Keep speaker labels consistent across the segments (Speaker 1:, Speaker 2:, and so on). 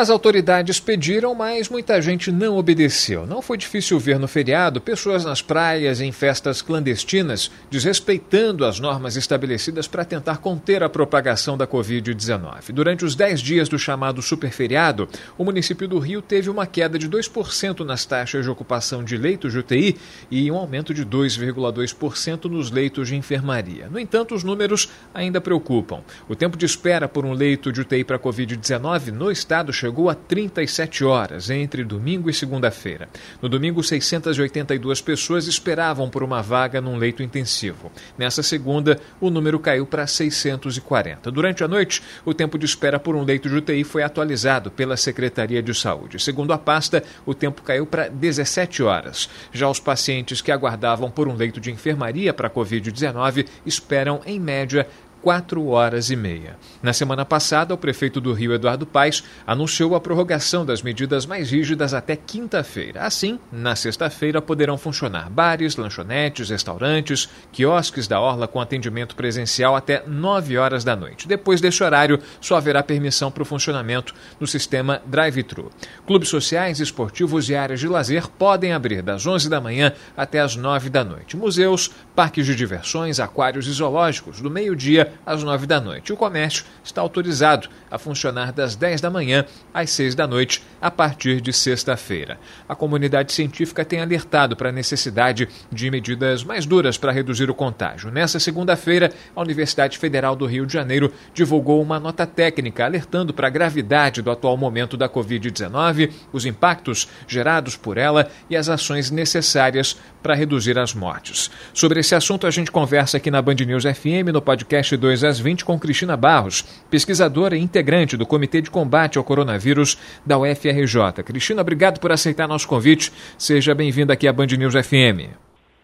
Speaker 1: As autoridades pediram, mas muita gente não obedeceu. Não foi difícil ver no feriado pessoas nas praias, em festas clandestinas, desrespeitando as normas estabelecidas para tentar conter a propagação da Covid-19. Durante os 10 dias do chamado superferiado, o município do Rio teve uma queda de 2% nas taxas de ocupação de leitos de UTI e um aumento de 2,2% nos leitos de enfermaria. No entanto, os números ainda preocupam. O tempo de espera por um leito de UTI para Covid-19 no estado chegou chegou a 37 horas entre domingo e segunda-feira. No domingo, 682 pessoas esperavam por uma vaga num leito intensivo. Nessa segunda, o número caiu para 640. Durante a noite, o tempo de espera por um leito de UTI foi atualizado pela Secretaria de Saúde. Segundo a pasta, o tempo caiu para 17 horas. Já os pacientes que aguardavam por um leito de enfermaria para a Covid-19 esperam, em média, quatro horas e meia. Na semana passada, o prefeito do Rio, Eduardo Paes, anunciou a prorrogação das medidas mais rígidas até quinta-feira. Assim, na sexta-feira poderão funcionar bares, lanchonetes, restaurantes, quiosques da orla com atendimento presencial até nove horas da noite. Depois desse horário, só haverá permissão para o funcionamento do sistema drive-thru. Clubes sociais, esportivos e áreas de lazer podem abrir das 11 da manhã até as nove da noite. Museus, parques de diversões, aquários e zoológicos, do meio-dia às 9 da noite. O comércio está autorizado a funcionar das 10 da manhã às 6 da noite, a partir de sexta-feira. A comunidade científica tem alertado para a necessidade de medidas mais duras para reduzir o contágio. Nessa segunda-feira, a Universidade Federal do Rio de Janeiro divulgou uma nota técnica alertando para a gravidade do atual momento da Covid-19, os impactos gerados por ela e as ações necessárias para reduzir as mortes. Sobre esse assunto, a gente conversa aqui na Band News FM, no podcast 2 às 20, com Cristina Barros, pesquisadora e integrante do Comitê de Combate ao Coronavírus da UFRJ. Cristina, obrigado por aceitar nosso convite. Seja bem-vinda aqui à Band News FM.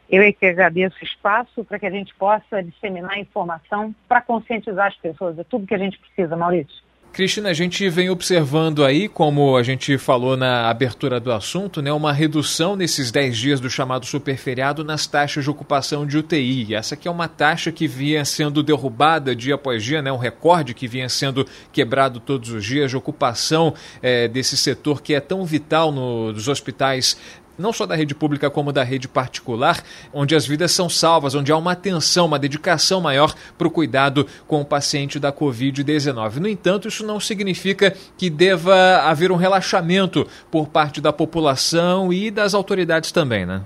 Speaker 2: Eu é que agradeço o espaço para que a gente possa disseminar informação para conscientizar as pessoas. É tudo que a gente precisa, Maurício.
Speaker 1: Cristina, a gente vem observando aí, como a gente falou na abertura do assunto, né, uma redução nesses 10 dias do chamado superferiado nas taxas de ocupação de UTI. Essa aqui é uma taxa que vinha sendo derrubada dia após dia, né, um recorde que vinha sendo quebrado todos os dias de ocupação é, desse setor que é tão vital no, nos hospitais não só da rede pública como da rede particular, onde as vidas são salvas, onde há uma atenção, uma dedicação maior para o cuidado com o paciente da Covid-19. No entanto, isso não significa que deva haver um relaxamento por parte da população e das autoridades também, né?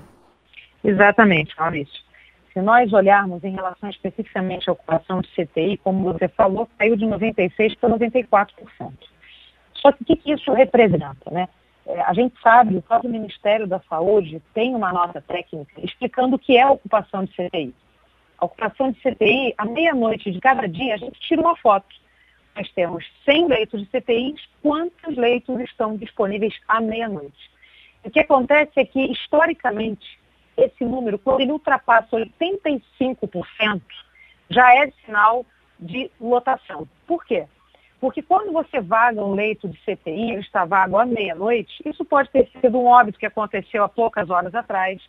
Speaker 2: Exatamente, Maurício. Se nós olharmos em relação especificamente à ocupação de CTI, como você falou, caiu de 96% para 94%. Só que o que isso representa, né? É, a gente sabe, o próprio Ministério da Saúde tem uma nota técnica explicando o que é a ocupação de CTI. A ocupação de CTI, à meia-noite de cada dia, a gente tira uma foto. Nós temos 100 leitos de CTI, quantos leitos estão disponíveis à meia-noite? O que acontece é que, historicamente, esse número, quando ele ultrapassa 85%, já é sinal de lotação. Por quê? Porque quando você vaga um leito de CTI, ele está vago à meia-noite, isso pode ter sido um óbito que aconteceu há poucas horas atrás,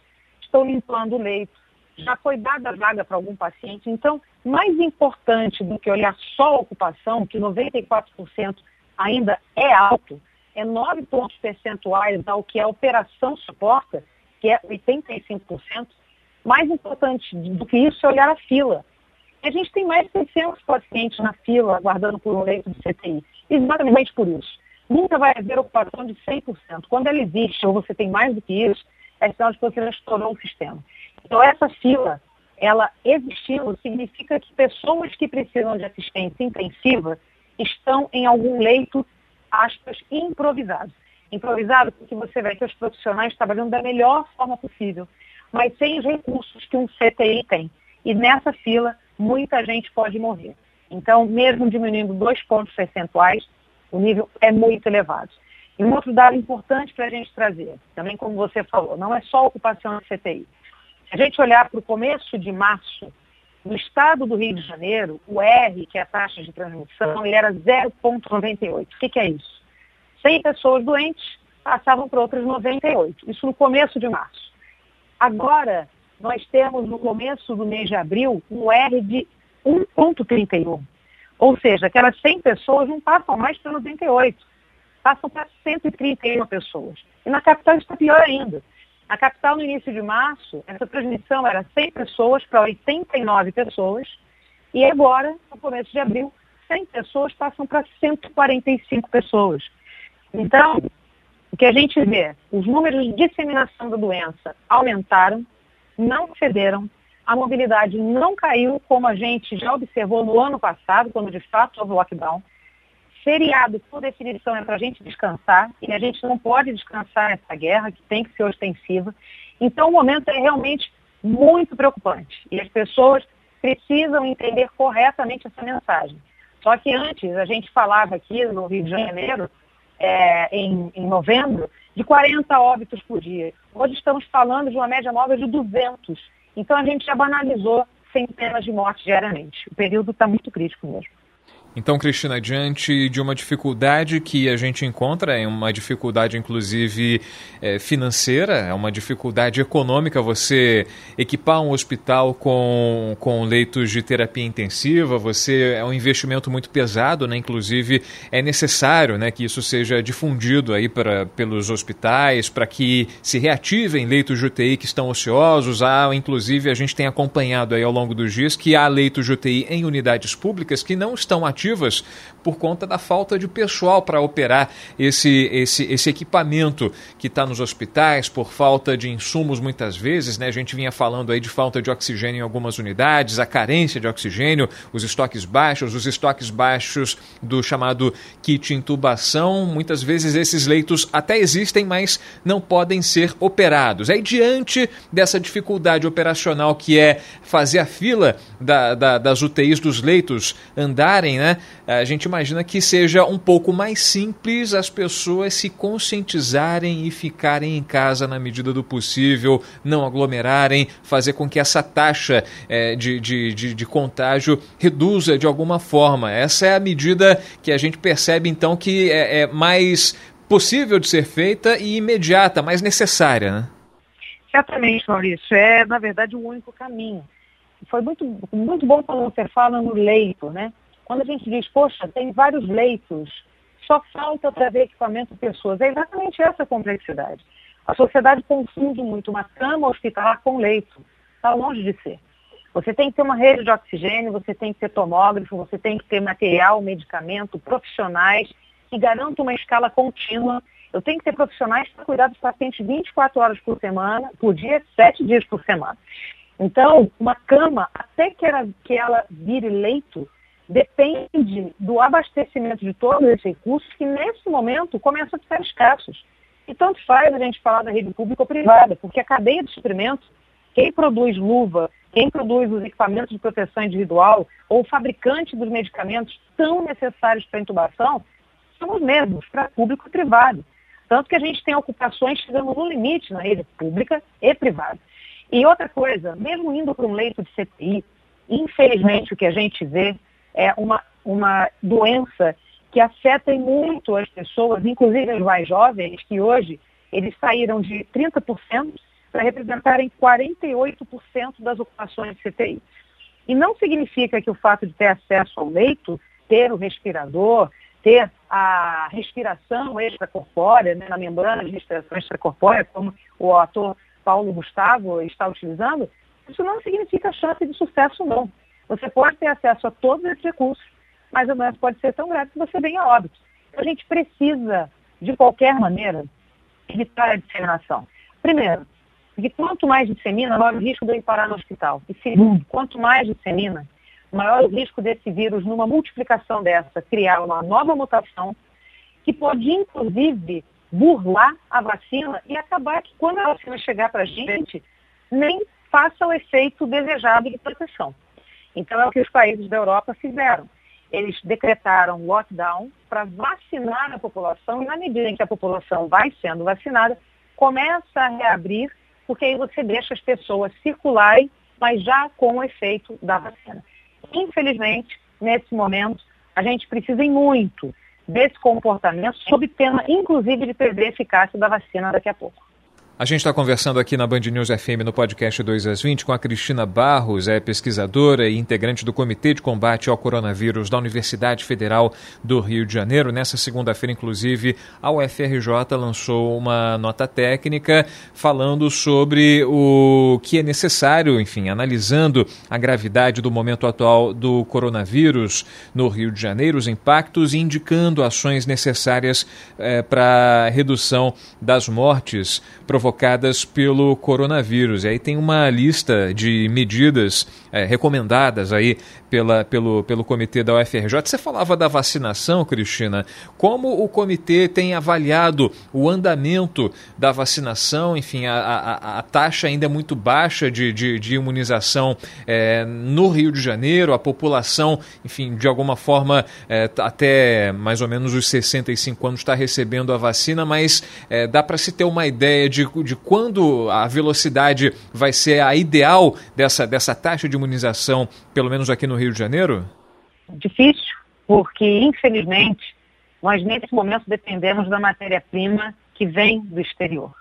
Speaker 2: estou limpando o leito, já foi dada a vaga para algum paciente. Então, mais importante do que olhar só a ocupação, que 94% ainda é alto, é 9 pontos percentuais ao que a operação suporta, que é 85%. Mais importante do que isso é olhar a fila. A gente tem mais de 600 pacientes na fila aguardando por um leito de CTI. Exatamente por isso. Nunca vai haver ocupação de 100%. Quando ela existe, ou você tem mais do que isso, é sinal de que você já estourou o sistema. Então, essa fila, ela existindo, significa que pessoas que precisam de assistência intensiva estão em algum leito, aspas, improvisado. Improvisado porque você vê que os profissionais trabalhando da melhor forma possível, mas sem os recursos que um CTI tem. E nessa fila, muita gente pode morrer. Então, mesmo diminuindo dois pontos percentuais, o nível é muito elevado. E um outro dado importante para a gente trazer, também como você falou, não é só ocupação da CTI. Se a gente olhar para o começo de março, no estado do Rio de Janeiro, o R, que é a taxa de transmissão, ele era 0,98. O que, que é isso? 100 pessoas doentes passavam para outras 98. Isso no começo de março. Agora, nós temos no começo do mês de abril um R de 1,31. Ou seja, aquelas 100 pessoas não passam mais para 98 passam para 131 pessoas. E na capital está pior ainda. Na capital, no início de março, essa transmissão era 100 pessoas para 89 pessoas, e agora, no começo de abril, 100 pessoas passam para 145 pessoas. Então, o que a gente vê, os números de disseminação da doença aumentaram, não cederam, a mobilidade não caiu, como a gente já observou no ano passado, quando de fato houve lockdown. Feriado, por definição, é para a gente descansar, e a gente não pode descansar nessa guerra, que tem que ser ostensiva. Então, o momento é realmente muito preocupante. E as pessoas precisam entender corretamente essa mensagem. Só que antes, a gente falava aqui no Rio de Janeiro, é, em, em novembro, de 40 óbitos por dia. Hoje estamos falando de uma média móvel de 200. Então, a gente já banalizou centenas de mortes diariamente. O período está muito crítico mesmo.
Speaker 1: Então, Cristina, diante de uma dificuldade que a gente encontra, é uma dificuldade inclusive é, financeira, é uma dificuldade econômica, você equipar um hospital com, com leitos de terapia intensiva, você é um investimento muito pesado, né? inclusive é necessário né, que isso seja difundido aí pra, pelos hospitais, para que se reativem leitos de UTI que estão ociosos. Há, inclusive, a gente tem acompanhado aí ao longo dos dias que há leitos de UTI em unidades públicas que não estão ativos por conta da falta de pessoal para operar esse, esse, esse equipamento que está nos hospitais, por falta de insumos muitas vezes. Né? A gente vinha falando aí de falta de oxigênio em algumas unidades, a carência de oxigênio, os estoques baixos, os estoques baixos do chamado kit intubação. Muitas vezes esses leitos até existem, mas não podem ser operados. Aí, diante dessa dificuldade operacional que é fazer a fila da, da, das UTIs dos leitos andarem, né? A gente imagina que seja um pouco mais simples as pessoas se conscientizarem e ficarem em casa na medida do possível, não aglomerarem, fazer com que essa taxa é, de, de, de, de contágio reduza de alguma forma. Essa é a medida que a gente percebe então que é, é mais possível de ser feita e imediata, mais necessária, né?
Speaker 2: Certamente, Maurício. É, na verdade, o único caminho. Foi muito, muito bom quando você fala no leito, né? Quando a gente diz, poxa, tem vários leitos, só falta trazer equipamento pessoas. É exatamente essa complexidade. A sociedade confunde muito uma cama hospitalar com leito. Está longe de ser. Você tem que ter uma rede de oxigênio, você tem que ter tomógrafo, você tem que ter material, medicamento, profissionais que garantam uma escala contínua. Eu tenho que ter profissionais para cuidar dos pacientes 24 horas por semana, por dia, 7 dias por semana. Então, uma cama, até que ela, que ela vire leito, depende do abastecimento de todos esses recursos que, nesse momento, começam a ficar escassos. E tanto faz a gente falar da rede pública ou privada, porque a cadeia de suprimentos, quem produz luva, quem produz os equipamentos de proteção individual ou o fabricante dos medicamentos tão necessários para a intubação, são os mesmos, para público e privado. Tanto que a gente tem ocupações chegando no limite na rede pública e privada. E outra coisa, mesmo indo para um leito de CTI, infelizmente o que a gente vê é uma, uma doença que afeta muito as pessoas, inclusive as mais jovens, que hoje eles saíram de 30% para representarem 48% das ocupações de CTI. E não significa que o fato de ter acesso ao leito, ter o respirador, ter a respiração extracorpórea, né, na membrana de respiração extracorpórea, como o ator Paulo Gustavo está utilizando, isso não significa chance de sucesso, não. Você pode ter acesso a todos esses recursos, mas a doença pode ser tão grave que você venha a óbito. Então, a gente precisa, de qualquer maneira, evitar a disseminação. Primeiro, porque quanto mais dissemina, maior o risco de eu ir parar no hospital. E segundo, quanto mais dissemina, maior o risco desse vírus, numa multiplicação dessa, criar uma nova mutação que pode, inclusive, burlar a vacina e acabar que, quando a vacina chegar para a gente, nem faça o efeito desejado de proteção. Então é o que os países da Europa fizeram. eles decretaram lockdown para vacinar a população e na medida em que a população vai sendo vacinada, começa a reabrir, porque aí você deixa as pessoas circularem, mas já com o efeito da vacina. Infelizmente, nesse momento, a gente precisa muito desse comportamento, sob pena, inclusive, de perder a eficácia da vacina daqui a pouco.
Speaker 1: A gente está conversando aqui na Band News FM no podcast 2 às 20 com a Cristina Barros, é pesquisadora e integrante do Comitê de Combate ao Coronavírus da Universidade Federal do Rio de Janeiro. Nessa segunda-feira, inclusive, a UFRJ lançou uma nota técnica falando sobre o que é necessário, enfim, analisando a gravidade do momento atual do coronavírus no Rio de Janeiro, os impactos e indicando ações necessárias eh, para redução das mortes provocadas provocadas pelo coronavírus. E aí tem uma lista de medidas é, recomendadas aí pela, pelo, pelo comitê da UFRJ. Você falava da vacinação, Cristina. Como o comitê tem avaliado o andamento da vacinação? Enfim, a, a, a taxa ainda é muito baixa de, de, de imunização é, no Rio de Janeiro. A população, enfim, de alguma forma, é, até mais ou menos os 65 anos está recebendo a vacina, mas é, dá para se ter uma ideia de de quando a velocidade vai ser a ideal dessa, dessa taxa de imunização, pelo menos aqui no Rio de Janeiro?
Speaker 2: Difícil, porque infelizmente nós nesse momento dependemos da matéria-prima que vem do exterior.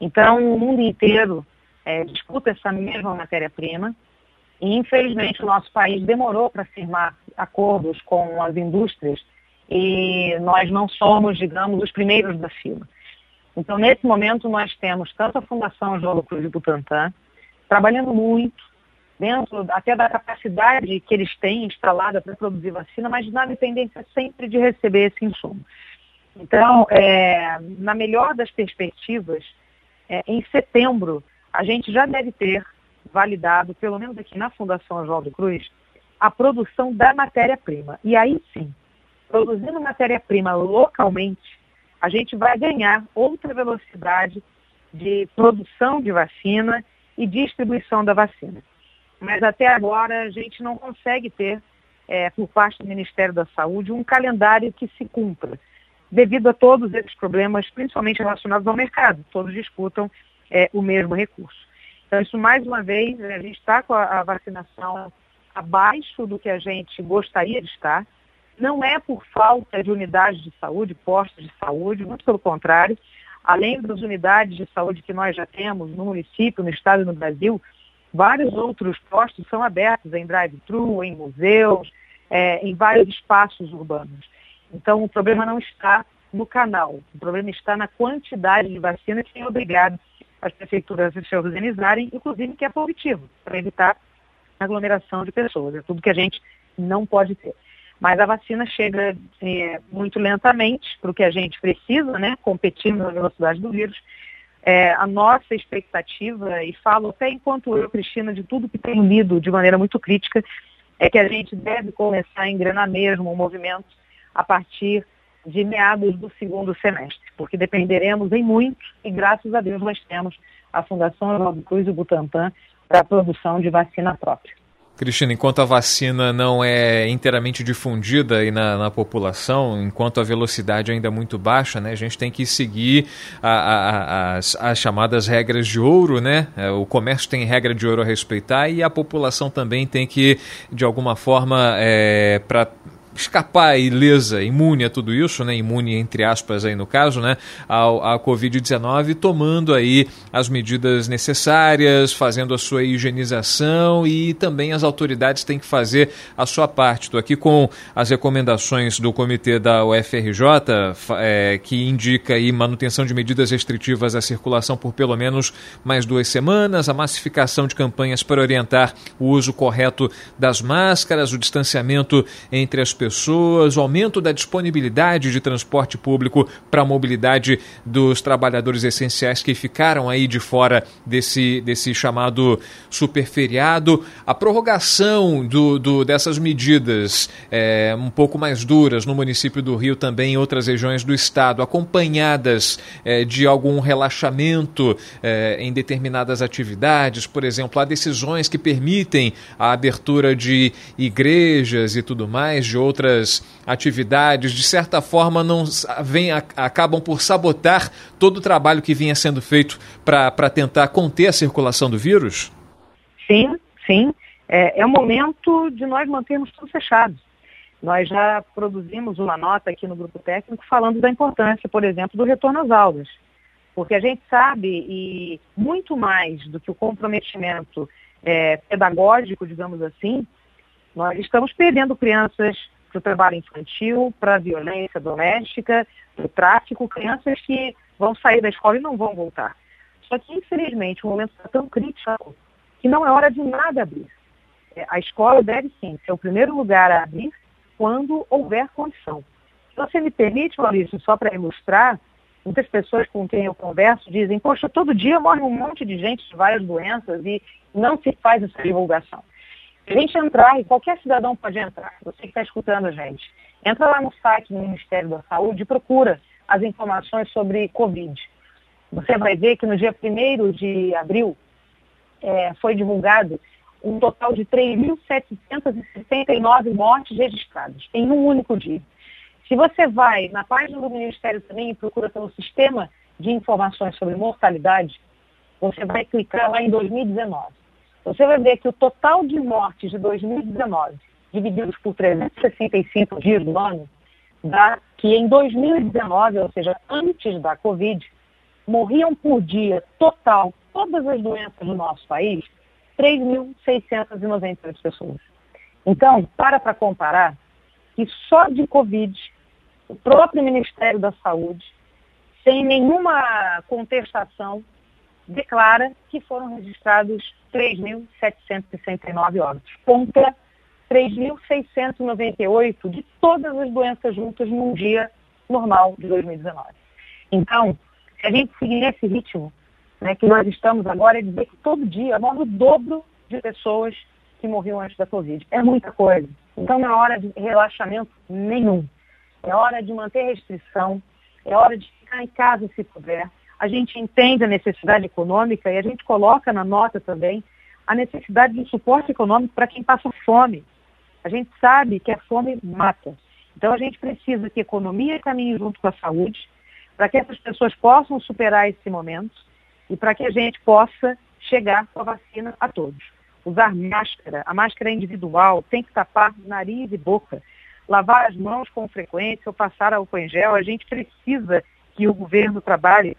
Speaker 2: Então o mundo inteiro é, disputa essa mesma matéria-prima e infelizmente o nosso país demorou para firmar acordos com as indústrias e nós não somos, digamos, os primeiros da fila. Então, nesse momento, nós temos tanto a Fundação João Cruz de Butantan, trabalhando muito, dentro até da capacidade que eles têm instalada para produzir vacina, mas na dependência sempre de receber esse insumo. Então, é, na melhor das perspectivas, é, em setembro, a gente já deve ter validado, pelo menos aqui na Fundação Oswaldo Cruz, a produção da matéria-prima. E aí sim, produzindo matéria-prima localmente, a gente vai ganhar outra velocidade de produção de vacina e distribuição da vacina. Mas até agora a gente não consegue ter, é, por parte do Ministério da Saúde, um calendário que se cumpra, devido a todos esses problemas, principalmente relacionados ao mercado. Todos disputam é, o mesmo recurso. Então, isso mais uma vez, a gente está com a, a vacinação abaixo do que a gente gostaria de estar. Não é por falta de unidades de saúde, postos de saúde, muito pelo contrário. Além das unidades de saúde que nós já temos no município, no estado e no Brasil, vários outros postos são abertos em drive-thru, em museus, é, em vários espaços urbanos. Então, o problema não está no canal, o problema está na quantidade de vacina que tem obrigado as prefeituras a se organizarem, inclusive que é positivo, para evitar aglomeração de pessoas. É tudo que a gente não pode ter. Mas a vacina chega é, muito lentamente para o que a gente precisa, né? Competindo na velocidade do vírus. É, a nossa expectativa, e falo até enquanto eu, Cristina, de tudo que tenho lido de maneira muito crítica, é que a gente deve começar a engrenar mesmo o movimento a partir de meados do segundo semestre, porque dependeremos em muito, e graças a Deus nós temos a Fundação Oswaldo Cruz e o Butantan para a produção de vacina própria.
Speaker 1: Cristina, enquanto a vacina não é inteiramente difundida aí na, na, população, enquanto a velocidade ainda é muito baixa, né, a gente tem que seguir a, a, as, as, chamadas regras de ouro, né? É, o comércio tem regra de ouro a respeitar e a população também tem que, de alguma forma, é, para escapar ilesa, imune a tudo isso, né, imune entre aspas aí no caso, né, ao, à Covid-19, tomando aí as medidas necessárias, fazendo a sua higienização e também as autoridades têm que fazer a sua parte. Estou aqui com as recomendações do comitê da UFRJ, é, que indica aí manutenção de medidas restritivas à circulação por pelo menos mais duas semanas, a massificação de campanhas para orientar o uso correto das máscaras, o distanciamento entre as pessoas pessoas, o aumento da disponibilidade de transporte público para a mobilidade dos trabalhadores essenciais que ficaram aí de fora desse, desse chamado superferiado, a prorrogação do, do dessas medidas é, um pouco mais duras no município do Rio, também em outras regiões do estado, acompanhadas é, de algum relaxamento é, em determinadas atividades, por exemplo, há decisões que permitem a abertura de igrejas e tudo mais, de outros outras atividades, de certa forma não vem, acabam por sabotar todo o trabalho que vinha sendo feito para tentar conter a circulação do vírus?
Speaker 2: Sim, sim. É, é o momento de nós mantermos tudo fechado. Nós já produzimos uma nota aqui no grupo técnico falando da importância, por exemplo, do retorno às aulas. Porque a gente sabe, e muito mais do que o comprometimento é, pedagógico, digamos assim, nós estamos perdendo crianças para o trabalho infantil, para a violência doméstica, para o tráfico, crianças que vão sair da escola e não vão voltar. Só que, infelizmente, o momento está tão crítico que não é hora de nada abrir. É, a escola deve sim ser o primeiro lugar a abrir quando houver condição. Se você me permite, Maurício, só para ilustrar, muitas pessoas com quem eu converso dizem, poxa, todo dia morre um monte de gente de várias doenças e não se faz essa divulgação. A gente entrar, e qualquer cidadão pode entrar, você que está escutando a gente, entra lá no site do Ministério da Saúde e procura as informações sobre Covid. Você vai ver que no dia 1 de abril é, foi divulgado um total de 3.769 mortes registradas em um único dia. Se você vai na página do Ministério também e procura pelo Sistema de Informações sobre Mortalidade, você vai clicar lá em 2019. Você vai ver que o total de mortes de 2019, divididos por 365 dias do ano, dá que em 2019, ou seja, antes da Covid, morriam por dia total, todas as doenças do nosso país, 3.698 pessoas. Então, para para comparar que só de Covid, o próprio Ministério da Saúde, sem nenhuma contestação, declara que foram registrados 3.769 óbitos, contra 3.698 de todas as doenças juntas num dia normal de 2019. Então, se a gente seguir nesse ritmo, né, que nós estamos agora, é dizer que todo dia morre o dobro de pessoas que morriam antes da Covid. É muita coisa. Então não é hora de relaxamento nenhum. É hora de manter restrição, é hora de ficar em casa se puder. A gente entende a necessidade econômica e a gente coloca na nota também a necessidade de suporte econômico para quem passa fome. A gente sabe que a fome mata. Então a gente precisa que a economia caminhe junto com a saúde, para que essas pessoas possam superar esse momento e para que a gente possa chegar com a vacina a todos. Usar máscara, a máscara é individual, tem que tapar nariz e boca. Lavar as mãos com frequência ou passar álcool em gel. A gente precisa que o governo trabalhe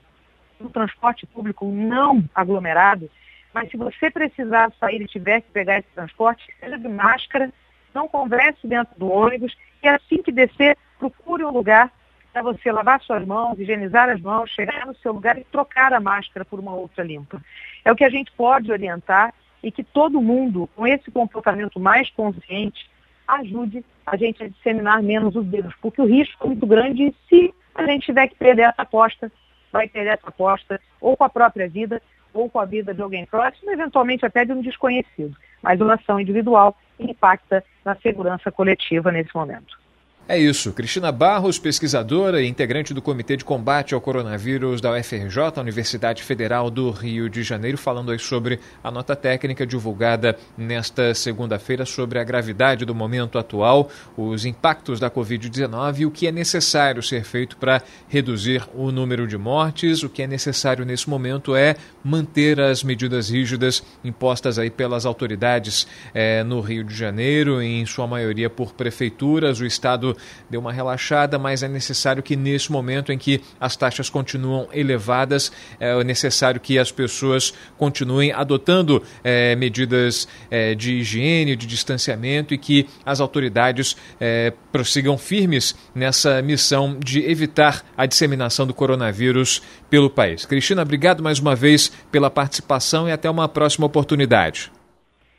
Speaker 2: no transporte público não aglomerado, mas se você precisar sair e tiver que pegar esse transporte, seja de máscara, não converse dentro do ônibus e assim que descer, procure um lugar para você lavar suas mãos, higienizar as mãos, chegar no seu lugar e trocar a máscara por uma outra limpa. É o que a gente pode orientar e que todo mundo, com esse comportamento mais consciente, ajude a gente a disseminar menos os vírus, porque o risco é muito grande se a gente tiver que perder essa aposta, vai perder essa aposta ou com a própria vida ou com a vida de alguém próximo, eventualmente até de um desconhecido. Mas uma ação individual impacta na segurança coletiva nesse momento.
Speaker 1: É isso. Cristina Barros, pesquisadora e integrante do Comitê de Combate ao Coronavírus da UFRJ, Universidade Federal do Rio de Janeiro, falando aí sobre a nota técnica divulgada nesta segunda-feira sobre a gravidade do momento atual, os impactos da Covid-19 e o que é necessário ser feito para reduzir o número de mortes. O que é necessário nesse momento é manter as medidas rígidas impostas aí pelas autoridades eh, no Rio de Janeiro, em sua maioria por prefeituras. O Estado deu uma relaxada, mas é necessário que nesse momento em que as taxas continuam elevadas, é necessário que as pessoas continuem adotando é, medidas é, de higiene, de distanciamento e que as autoridades é, prossigam firmes nessa missão de evitar a disseminação do coronavírus pelo país. Cristina, obrigado mais uma vez pela participação e até uma próxima oportunidade.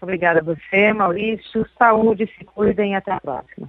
Speaker 2: Obrigada a você, Maurício. Saúde, se cuidem e até a próxima.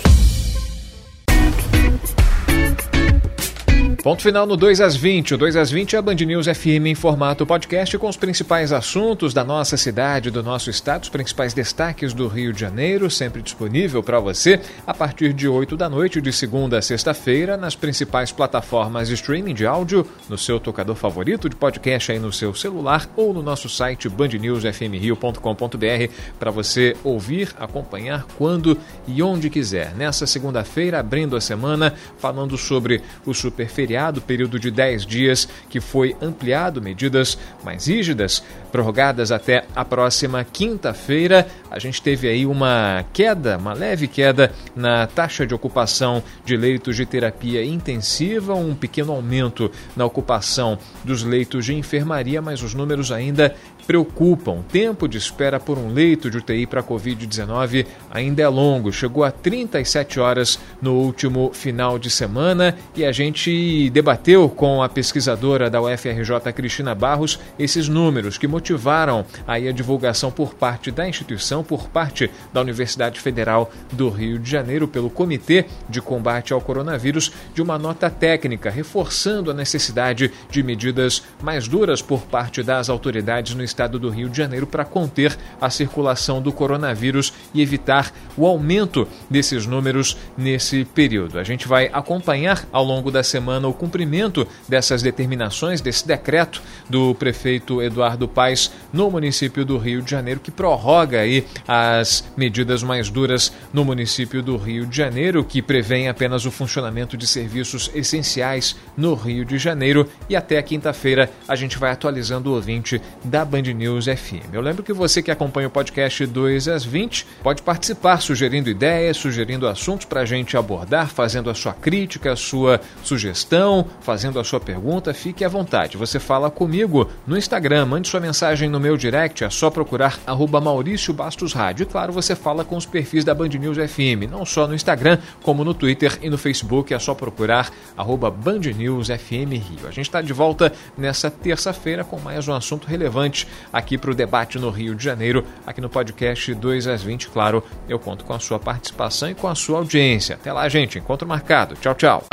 Speaker 1: Ponto final no 2 às 20. O 2 às 20 é a Band News FM em formato podcast com os principais assuntos da nossa cidade, do nosso estado, os principais destaques do Rio de Janeiro, sempre disponível para você a partir de 8 da noite, de segunda a sexta-feira, nas principais plataformas de streaming de áudio, no seu tocador favorito de podcast aí no seu celular ou no nosso site bandnewsfmrio.com.br para você ouvir, acompanhar quando e onde quiser. Nessa segunda-feira, abrindo a semana, falando sobre o super feriado, período de 10 dias que foi ampliado, medidas mais rígidas, prorrogadas até a próxima quinta-feira. A gente teve aí uma queda, uma leve queda na taxa de ocupação de leitos de terapia intensiva, um pequeno aumento na ocupação dos leitos de enfermaria, mas os números ainda preocupam. Tempo de espera por um leito de UTI para Covid-19 ainda é longo, chegou a 37 horas no último final de semana e a gente debateu com a pesquisadora da UFRJ, Cristina Barros, esses números que motivaram aí a divulgação por parte da instituição, por parte da Universidade Federal do Rio de Janeiro, pelo Comitê de Combate ao Coronavírus, de uma nota técnica reforçando a necessidade de medidas mais duras por parte das autoridades no estado do Rio de Janeiro para conter a circulação do coronavírus e evitar o aumento desses números nesse período. A gente vai acompanhar ao longo da semana o cumprimento dessas determinações, desse decreto do prefeito Eduardo Paes no município do Rio de Janeiro, que prorroga aí as medidas mais duras no município do Rio de Janeiro, que prevê apenas o funcionamento de serviços essenciais no Rio de Janeiro. E até quinta-feira a gente vai atualizando o ouvinte da Band News FM. Eu lembro que você que acompanha o podcast 2 às 20 pode participar sugerindo ideias, sugerindo assuntos para a gente abordar, fazendo a sua crítica, a sua sugestão, fazendo a sua pergunta. Fique à vontade. Você fala comigo no Instagram, mande sua mensagem no meu direct, é só procurar arroba Maurício Bastos Rádio. E claro, você fala com os perfis da Band News FM, não só no Instagram, como no Twitter e no Facebook, é só procurar arroba Band News FM Rio. A gente está de volta nessa terça-feira com mais um assunto relevante aqui para o debate no Rio de Janeiro, aqui no podcast 2 às 20. Claro, eu conto com a sua participação e com a sua audiência. Até lá, gente. Encontro marcado. Tchau, tchau.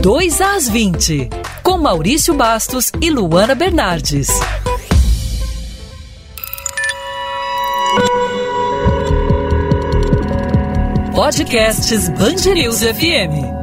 Speaker 3: 2 às 20, com Maurício Bastos e Luana Bernardes. Podcasts Bangerils FM.